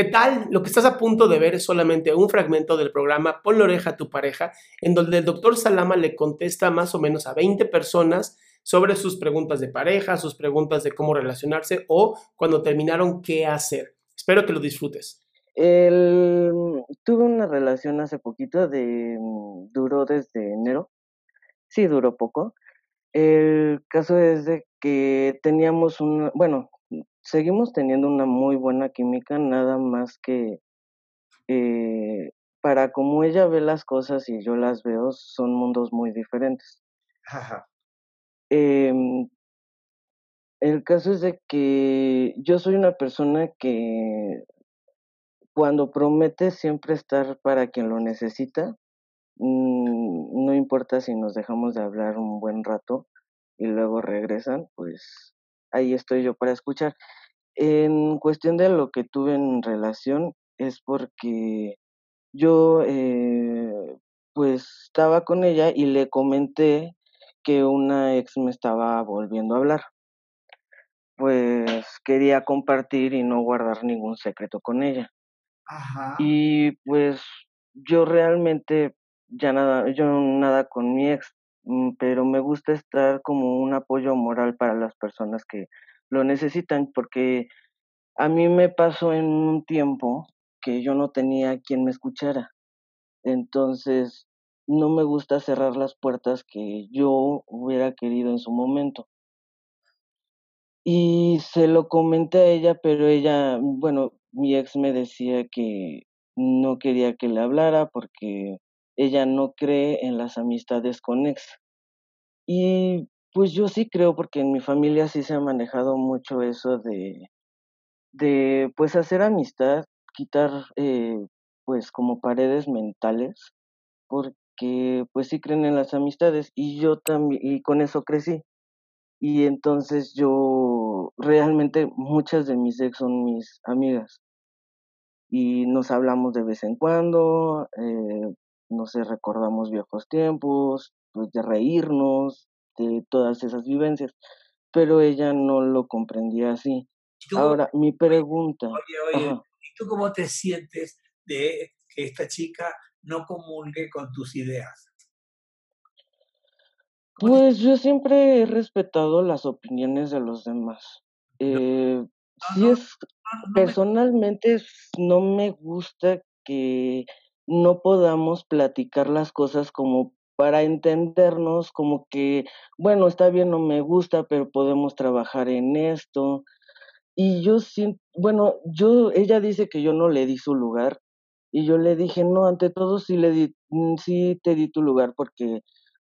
¿Qué tal? Lo que estás a punto de ver es solamente un fragmento del programa Pon la oreja a tu pareja, en donde el doctor Salama le contesta más o menos a 20 personas sobre sus preguntas de pareja, sus preguntas de cómo relacionarse o cuando terminaron qué hacer. Espero que lo disfrutes. tuve una relación hace poquito de duró desde enero. Sí, duró poco. El caso es de que teníamos un, bueno, seguimos teniendo una muy buena química, nada más que eh, para como ella ve las cosas y yo las veo, son mundos muy diferentes. Em, el caso es de que yo soy una persona que cuando promete siempre estar para quien lo necesita, mm, no importa si nos dejamos de hablar un buen rato y luego regresan, pues ahí estoy yo para escuchar. En cuestión de lo que tuve en relación, es porque yo eh, pues estaba con ella y le comenté que una ex me estaba volviendo a hablar. Pues quería compartir y no guardar ningún secreto con ella. Ajá. Y pues yo realmente ya nada, yo nada con mi ex, pero me gusta estar como un apoyo moral para las personas que lo necesitan, porque a mí me pasó en un tiempo que yo no tenía quien me escuchara. Entonces, no me gusta cerrar las puertas que yo hubiera querido en su momento. Y se lo comenté a ella, pero ella, bueno, mi ex me decía que no quería que le hablara porque ella no cree en las amistades con ex. Y pues yo sí creo porque en mi familia sí se ha manejado mucho eso de, de pues hacer amistad, quitar eh, pues como paredes mentales, porque pues sí creen en las amistades y yo también, y con eso crecí. Y entonces yo realmente muchas de mis ex son mis amigas y nos hablamos de vez en cuando, eh, no sé, recordamos viejos tiempos, pues de reírnos, de todas esas vivencias, pero ella no lo comprendía así. Ahora, mi pregunta. Oye, oye, ¿y tú cómo te sientes de que esta chica no comulgue con tus ideas? Pues yo siempre he respetado las opiniones de los demás. Eh, si es, personalmente no me gusta que no podamos platicar las cosas como para entendernos, como que, bueno, está bien, no me gusta, pero podemos trabajar en esto. Y yo siento, bueno, yo, ella dice que yo no le di su lugar, y yo le dije, no, ante todo sí le di, mm, sí te di tu lugar, porque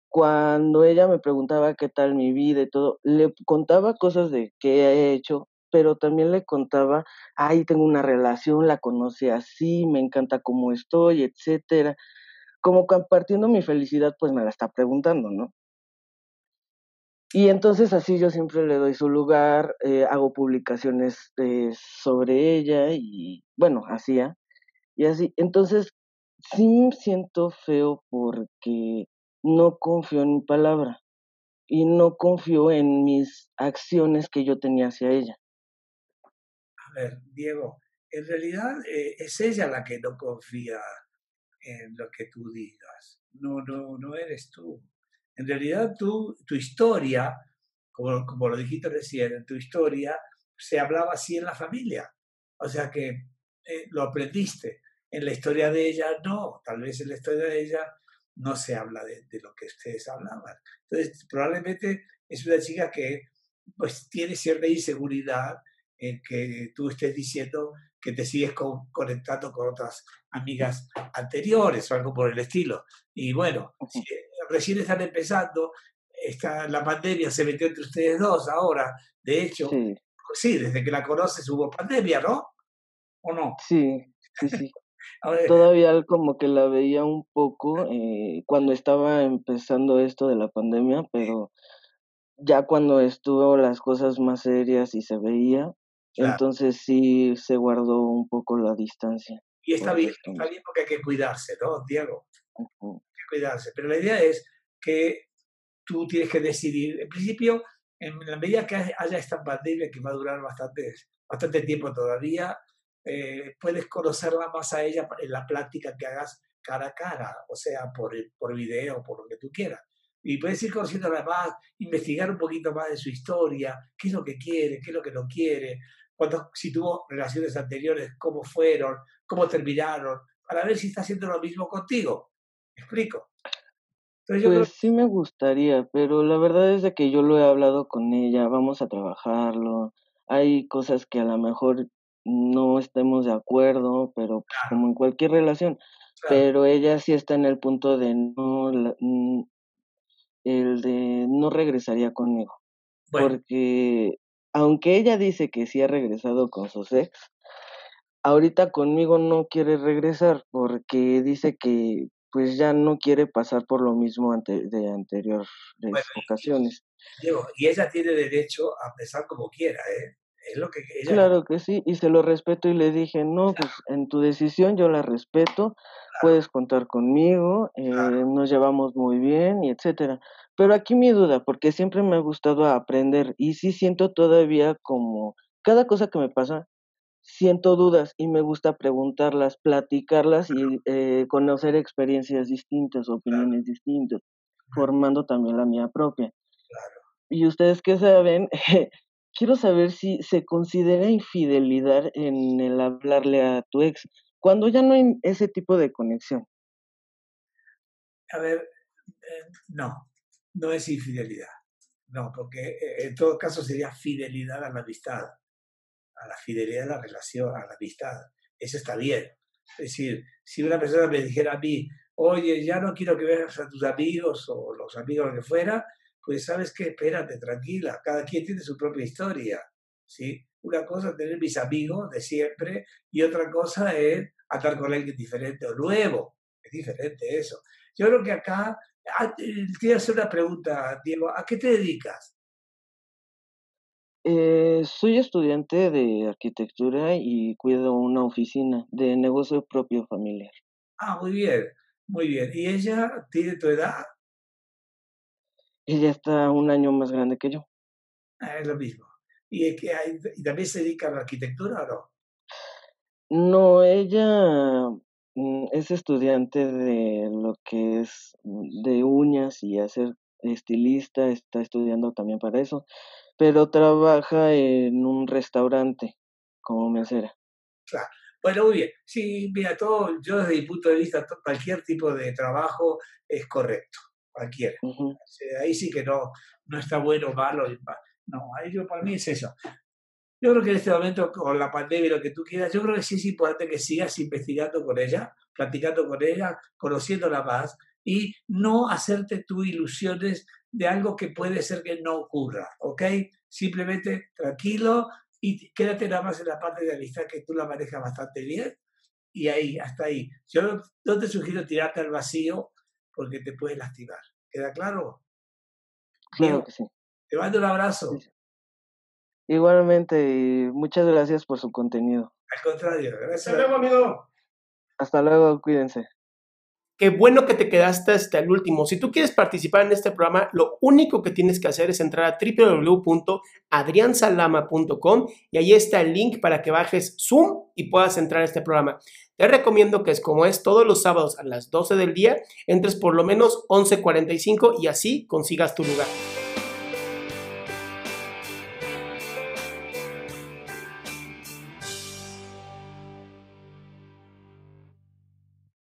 cuando ella me preguntaba qué tal mi vida y todo, le contaba cosas de qué he hecho, pero también le contaba, ay, tengo una relación, la conocí así, me encanta cómo estoy, etcétera como compartiendo mi felicidad, pues me la está preguntando, ¿no? Y entonces así yo siempre le doy su lugar, eh, hago publicaciones eh, sobre ella y bueno, hacía. Y así, entonces sí siento feo porque no confío en mi palabra y no confío en mis acciones que yo tenía hacia ella. Ver, Diego, en realidad eh, es ella la que no confía en lo que tú digas. No, no, no eres tú. En realidad tú, tu historia, como, como lo dijiste recién, en tu historia se hablaba así en la familia. O sea que eh, lo aprendiste. En la historia de ella no, tal vez en la historia de ella no se habla de, de, lo que ustedes hablaban. Entonces, probablemente es una chica que pues tiene cierta inseguridad en que tú estés diciendo que te sigues conectando con otras amigas anteriores o algo por el estilo. Y bueno, recién están empezando, está, la pandemia se metió entre ustedes dos ahora, de hecho, sí, desde que la conoces hubo pandemia, ¿no? ¿O no? Sí, sí, sí. Todavía como que la veía un poco eh, cuando estaba empezando esto de la pandemia, pero ya cuando estuvo las cosas más serias y se veía, entonces sí se guardó un poco la distancia. Y está bien, está bien porque hay que cuidarse, ¿no, Diego? Hay que cuidarse. Pero la idea es que tú tienes que decidir, en principio, en la medida que haya esta pandemia que va a durar bastante, bastante tiempo todavía, eh, puedes conocerla más a ella en la plática que hagas cara a cara, o sea, por, por video, por lo que tú quieras. Y puedes ir conociéndola más, investigar un poquito más de su historia, qué es lo que quiere, qué es lo que no quiere, cuando, si tuvo relaciones anteriores, cómo fueron, cómo terminaron, para ver si está haciendo lo mismo contigo. ¿Me explico? pues sí me gustaría, pero la verdad es de que yo lo he hablado con ella, vamos a trabajarlo. Hay cosas que a lo mejor no estemos de acuerdo, pero pues, como en cualquier relación, pero ella sí está en el punto de no, mm, el de no regresaría conmigo, porque aunque ella dice que sí ha regresado con sus ex, ahorita conmigo no quiere regresar porque dice que pues ya no quiere pasar por lo mismo ante, de anteriores ocasiones. Diego, y ella tiene derecho a pensar como quiera, ¿eh? Es lo que Claro que sí, y se lo respeto y le dije, no, pues en tu decisión yo la respeto, puedes contar conmigo, eh, nos llevamos muy bien y etcétera. Pero aquí mi duda, porque siempre me ha gustado aprender y sí siento todavía como cada cosa que me pasa, siento dudas y me gusta preguntarlas, platicarlas y eh, conocer experiencias distintas, opiniones distintas, formando también la mía propia. Y ustedes que saben, quiero saber si se considera infidelidad en el hablarle a tu ex, cuando ya no hay ese tipo de conexión. A ver, eh, no, no es infidelidad. No, porque eh, en todo caso sería fidelidad a la amistad a la fidelidad a la relación, a la amistad. Eso está bien. Es decir, si una persona me dijera a mí, oye, ya no quiero que veas a tus amigos o los amigos que fuera, pues sabes qué, espérate, tranquila, cada quien tiene su propia historia. ¿sí? Una cosa es tener mis amigos de siempre y otra cosa es andar con alguien diferente o nuevo. Es diferente eso. Yo creo que acá, ah, te voy a hacer una pregunta, Diego, ¿a qué te dedicas? Eh, soy estudiante de arquitectura y cuido una oficina de negocio propio familiar. Ah, muy bien, muy bien. ¿Y ella tiene tu edad? Ella está un año más grande que yo. Ah, es lo mismo. ¿Y, que hay, ¿Y también se dedica a la arquitectura o no? No, ella es estudiante de lo que es mm, de uñas y hacer estilista, está estudiando también para eso pero trabaja en un restaurante como mesera. Claro. Bueno, muy bien. Sí, mira, todo, yo desde mi punto de vista, cualquier tipo de trabajo es correcto, cualquiera. Ahí sí que no, no está bueno malo. No, ahí yo, para mí es eso. Yo creo que en este momento, con la pandemia y lo que tú quieras, yo creo que sí es importante que sigas investigando con ella, platicando con ella, conociéndola más y no hacerte tú ilusiones de algo que puede ser que no ocurra, ¿ok? Simplemente tranquilo y quédate nada más en la parte de amistad que tú la manejas bastante bien y ahí, hasta ahí. Yo no te sugiero tirarte al vacío porque te puedes lastimar. ¿Queda claro? Claro que sí. Te mando un abrazo. Igualmente, y muchas gracias por su contenido. Al contrario, gracias. Hasta luego, amigo. Hasta luego, cuídense. Qué bueno que te quedaste hasta el último. Si tú quieres participar en este programa, lo único que tienes que hacer es entrar a www.adriansalama.com y ahí está el link para que bajes Zoom y puedas entrar a este programa. Te recomiendo que es como es todos los sábados a las 12 del día, entres por lo menos 11.45 y así consigas tu lugar.